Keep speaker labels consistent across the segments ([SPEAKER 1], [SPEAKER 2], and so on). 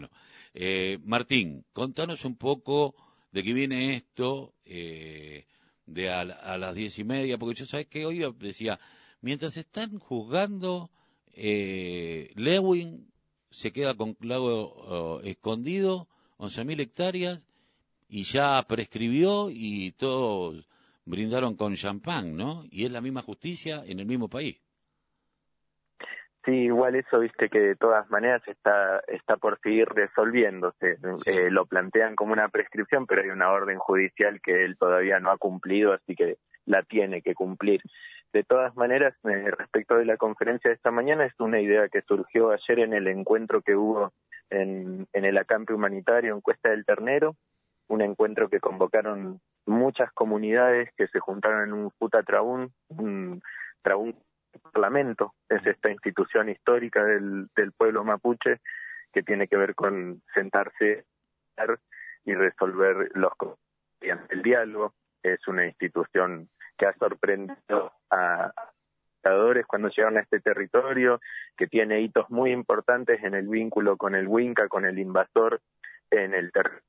[SPEAKER 1] Bueno, eh, Martín, contanos un poco de qué viene esto eh, de a, las diez y media, porque yo sabes que hoy decía, mientras están juzgando, eh, Lewin se queda con lago oh, escondido, 11.000 hectáreas, y ya prescribió y todos brindaron con champán, ¿no? Y es la misma justicia en el mismo país.
[SPEAKER 2] Sí, igual eso, viste que de todas maneras está está por seguir resolviéndose. Eh, lo plantean como una prescripción, pero hay una orden judicial que él todavía no ha cumplido, así que la tiene que cumplir. De todas maneras, eh, respecto de la conferencia de esta mañana, es una idea que surgió ayer en el encuentro que hubo en, en el acampe humanitario en Cuesta del Ternero, un encuentro que convocaron muchas comunidades que se juntaron en un Futa Traún, un Traún Parlamento, es esta institución histórica del, del pueblo mapuche que tiene que ver con sentarse y resolver los el diálogo. Es una institución que ha sorprendido a dictadores cuando llegaron a este territorio, que tiene hitos muy importantes en el vínculo con el Winca, con el invasor en el territorio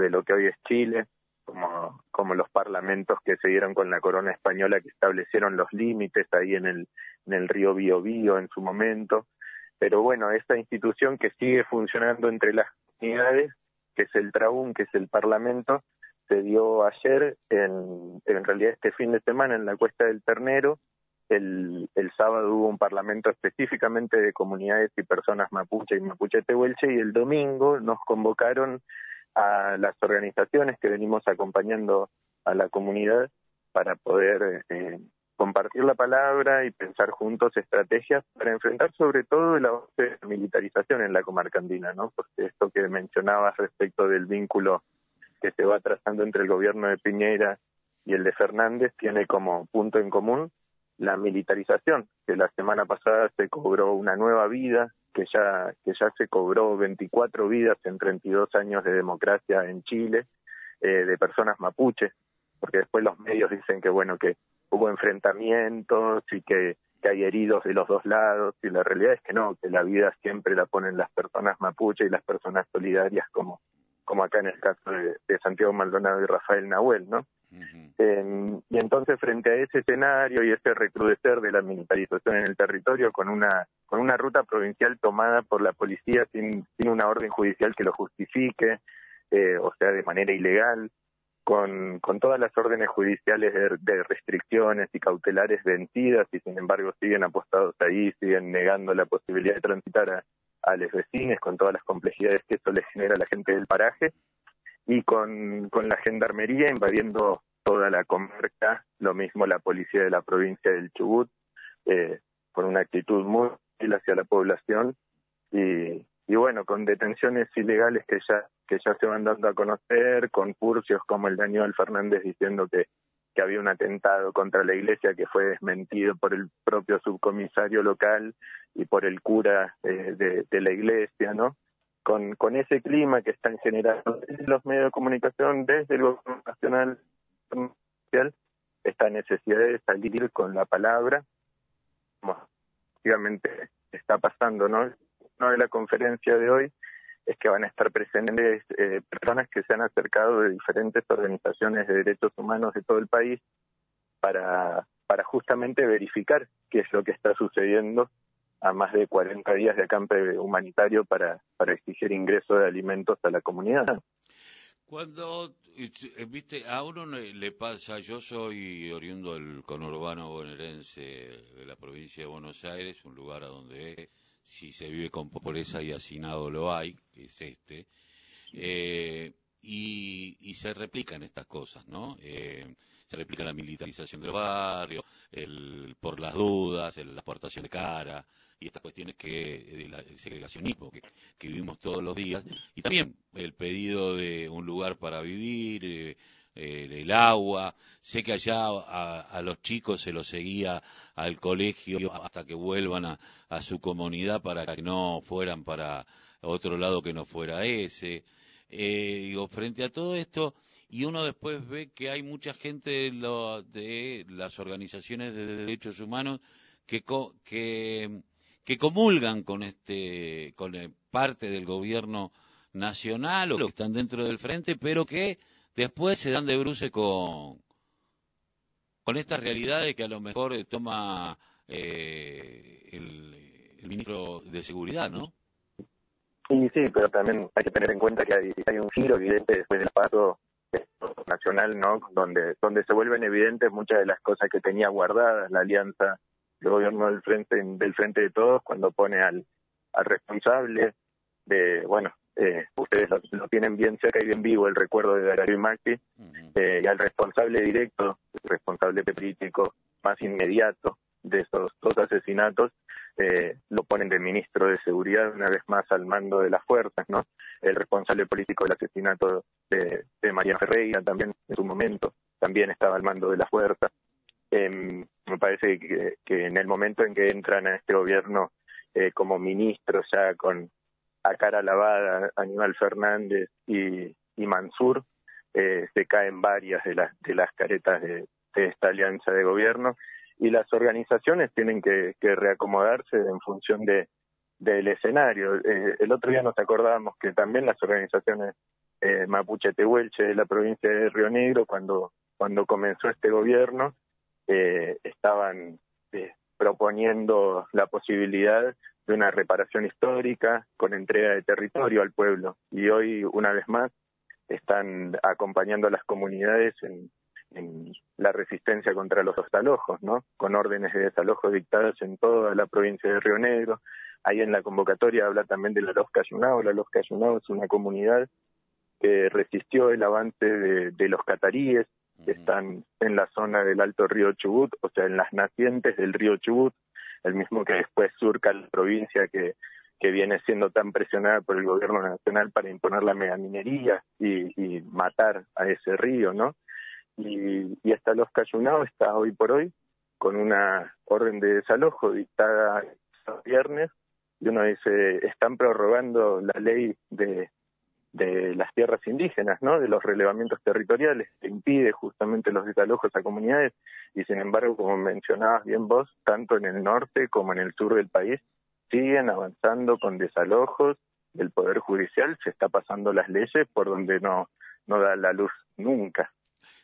[SPEAKER 2] de lo que hoy es Chile, como, como los parlamentos que se dieron con la corona española que establecieron los límites ahí en el, en el río Biobío en su momento. Pero bueno, esta institución que sigue funcionando entre las comunidades, que es el Traún, que es el Parlamento, se dio ayer, en, en realidad este fin de semana en la Cuesta del Ternero. El, el sábado hubo un parlamento específicamente de comunidades y personas mapuche y mapuche tehuelche y el domingo nos convocaron a las organizaciones que venimos acompañando a la comunidad para poder eh, compartir la palabra y pensar juntos estrategias para enfrentar sobre todo el avance de la militarización en la comarca andina, ¿no? Porque esto que mencionabas respecto del vínculo que se va trazando entre el gobierno de Piñera y el de Fernández tiene como punto en común la militarización, que la semana pasada se cobró una nueva vida que ya, que ya se cobró 24 vidas en 32 años de democracia en Chile, eh, de personas mapuches, porque después los medios dicen que, bueno, que hubo enfrentamientos y que, hay heridos de los dos lados, y la realidad es que no, que la vida siempre la ponen las personas mapuches y las personas solidarias como, como acá en el caso de Santiago Maldonado y Rafael Nahuel, ¿no? Y entonces frente a ese escenario y ese recrudecer de la militarización en el territorio con una con una ruta provincial tomada por la policía sin, sin una orden judicial que lo justifique, eh, o sea, de manera ilegal, con, con todas las órdenes judiciales de, restricciones y cautelares vencidas y sin embargo siguen apostados ahí, siguen negando la posibilidad de transitar a, a los vecinos con todas las complejidades que eso les genera a la gente del paraje y con, con la gendarmería invadiendo toda la comarca, lo mismo la policía de la provincia del Chubut, eh, una actitud muy hostil hacia la población y, y bueno, con detenciones ilegales que ya que ya se van dando a conocer, con furcios como el de Aníbal Fernández diciendo que, que había un atentado contra la iglesia que fue desmentido por el propio subcomisario local y por el cura eh, de la iglesia, ¿no? Con, con ese clima que están generando desde los medios de comunicación, desde el gobierno nacional, esta necesidad de salir con la palabra, como efectivamente está pasando, ¿no? Una de la conferencia de hoy es que van a estar presentes eh, personas que se han acercado de diferentes organizaciones de derechos humanos de todo el país para, para justamente verificar qué es lo que está sucediendo a más de 40 días de acampe humanitario para, para exigir ingreso de alimentos a la comunidad.
[SPEAKER 1] Cuando, eh, viste, a uno le pasa, yo soy oriundo del conurbano bonaerense de la provincia de Buenos Aires, un lugar a donde si se vive con pobreza y hacinado lo hay, que es este, eh, y, y, se replican estas cosas, ¿no? Eh, se replica la militarización del barrio, el, por las dudas, la exportación de cara, y estas cuestiones que el segregacionismo que, vivimos todos los días y también el pedido de un lugar para vivir eh, eh, el agua. Sé que allá a, los chicos se los seguía al colegio hasta que vuelvan a, a, su comunidad para que no fueran para otro lado que no fuera ese. Eh, digo frente a todo esto y uno después ve que hay mucha gente de, lo, de las organizaciones de derechos humanos que, que que comulgan con este, con parte del gobierno nacional o que están dentro del frente, pero que después se dan de bruce con, con estas realidades que a lo mejor eh, toma eh, el, el, ministro de Seguridad, ¿no?
[SPEAKER 2] Sí, sí, pero también hay que tener en cuenta que hay, hay un giro evidente después del paso nacional, ¿no? Donde, donde se vuelven evidentes muchas de las cosas que tenía guardadas la alianza del gobierno del frente, del frente de todos, cuando pone al, al responsable de, bueno, eh, ustedes lo, tienen bien cerca y bien vivo el recuerdo de Darío y Maxi, eh, y al responsable directo, el responsable político más inmediato de esos dos asesinatos, eh, lo ponen de ministro de Seguridad una vez más al mando de las fuerzas, ¿no? El responsable político del asesinato de, de María Ferreira también en su momento, también estaba al mando de las fuerzas. Em, me parece que, que, en el momento en que entran a este gobierno eh, como ministros ya con a cara lavada Aníbal Fernández y, Mansur, eh, se caen varias de las, de las caretas de, esta alianza de gobierno y las organizaciones tienen que, que reacomodarse en función de del escenario. Eh, el otro día nos acordábamos que también las organizaciones eh, Mapuche Tehuelche de la provincia de Río Negro, cuando, cuando comenzó este gobierno, eh, estaban eh, proponiendo la posibilidad de una reparación histórica con entrega de territorio al pueblo. Y hoy, una vez más, están acompañando a las comunidades en, la resistencia contra los desalojos, ¿no? Con órdenes de desalojo dictadas en toda la provincia de Río Negro. Ahí en la convocatoria habla también de la Los Cayunao. La Los Cayunao es una comunidad que resistió el avance de los cataríes, que están en la zona del Alto Río Chubut, o sea, en las nacientes del río Chubut, el mismo que después surca la provincia que, que viene siendo tan presionada por el gobierno nacional para imponer la megaminería y, y matar a ese río, ¿no? y, y hasta los Cayunao está hoy por hoy con una orden de desalojo dictada el viernes y uno dice están prorrogando la ley de de las tierras indígenas, ¿no? De los relevamientos territoriales, que impide justamente los desalojos a comunidades y sin embargo, como mencionabas bien vos, tanto en el norte como en el sur del país siguen avanzando con desalojos del poder judicial, se está pasando las leyes por donde no no da la luz nunca.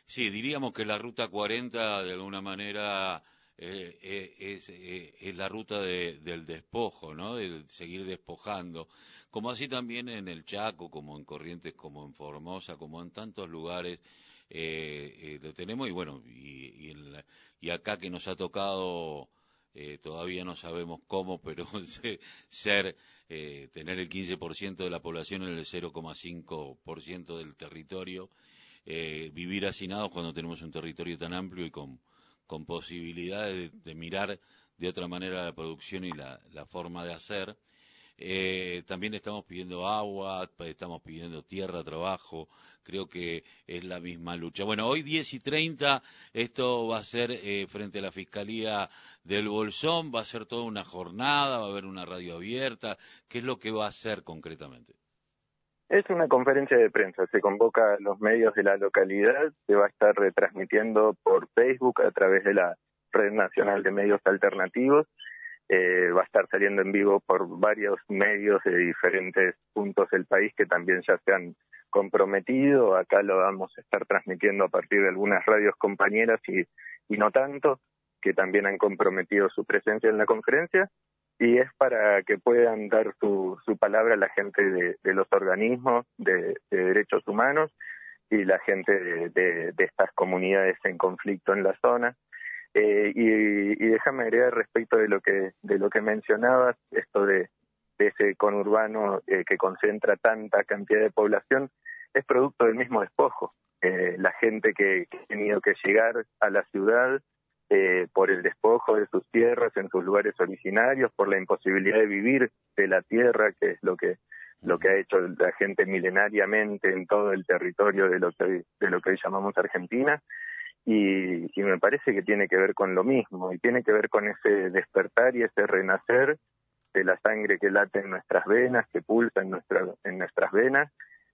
[SPEAKER 1] Sí, diríamos que la ruta 40 de alguna manera eh, eh, es, eh, es, la ruta de, del despojo, ¿no? De seguir despojando. Como así también en el Chaco, como en Corrientes, como en Formosa, como en tantos lugares lo tenemos. Y bueno, y, en la, y, acá que nos ha tocado, todavía no sabemos cómo, pero ser, tener el 15% de la población en el 0,5% del territorio eh, vivir hacinados cuando tenemos un territorio tan amplio y con, posibilidades de, mirar de otra manera la producción y la forma de hacer. Eh, también estamos pidiendo agua, estamos pidiendo tierra, trabajo, creo que es la misma lucha. Bueno, hoy 10 y 30, esto va a ser eh, frente a la Fiscalía del Bolsón, va a ser toda una jornada, va a haber una radio abierta, ¿qué es lo que va a hacer concretamente?
[SPEAKER 2] Es una conferencia de prensa, se convoca a los medios de la localidad, se va a estar retransmitiendo por Facebook a través de la Red Nacional de Medios Alternativos, eh, va a estar saliendo en vivo por varios medios de diferentes puntos del país que también ya se han comprometido, acá lo vamos a estar transmitiendo a partir de algunas radios compañeras y, y no tanto, que también han comprometido su presencia en la conferencia, y es para que puedan dar su, su palabra a la gente de, los organismos de, de, derechos humanos y la gente de, estas comunidades en conflicto en la zona. Eh, y, déjame agregar respecto de lo que de lo que mencionabas, esto de, de ese conurbano eh, que concentra tanta cantidad de población, es producto del mismo despojo. Eh, la gente que, que ha tenido que llegar a la ciudad eh, por el despojo de sus tierras en sus lugares originarios, por la imposibilidad de vivir de la tierra, que es lo que lo que ha hecho la gente milenariamente en todo el territorio de lo que de lo que hoy llamamos Argentina y, me parece que tiene que ver con lo mismo y tiene que ver con ese despertar y ese renacer de la sangre que late en nuestras venas, que pulsa en nuestra, en nuestras venas.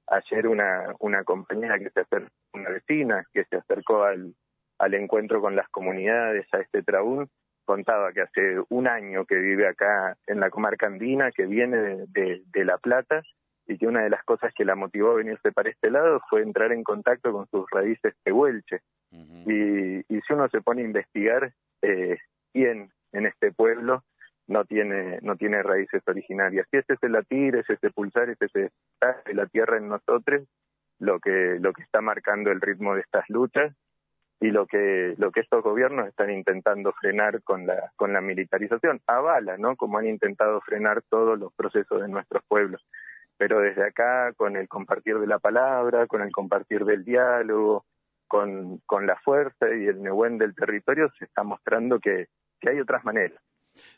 [SPEAKER 2] Ayer una, una compañera que se acercó, una vecina que se acercó al, al encuentro con las comunidades, a este traúl, contaba que hace un año que vive acá en la comarca andina, que viene de, La Plata, y que una de las cosas que la motivó a venirse para este lado fue entrar en contacto con sus raíces tehuelche. y, y, si uno se pone a investigar eh, quién en este pueblo no tiene no tiene raíces originarias. Si es ese latir, es ese pulsar, es ese estar de la tierra en nosotros, lo que lo que está marcando el ritmo de estas luchas y lo que lo que estos gobiernos están intentando frenar con la con la militarización avala no como han intentado frenar todos los procesos de nuestros pueblos pero desde acá con el compartir de la palabra con el compartir del diálogo con la fuerza y el nehuén del territorio se está mostrando que hay otras maneras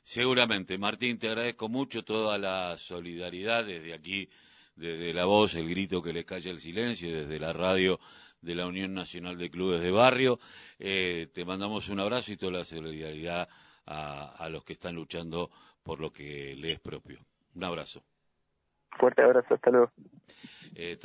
[SPEAKER 1] seguramente Martín te agradezco mucho toda la solidaridad desde aquí desde la voz el grito que le calla el silencio desde la radio de la Unión Nacional de Clubes de Barrio. Eh, te mandamos un abrazo y toda la solidaridad a, los que están luchando por lo que les es propio. Un abrazo.
[SPEAKER 2] Fuerte abrazo, hasta luego.
[SPEAKER 1] Eh,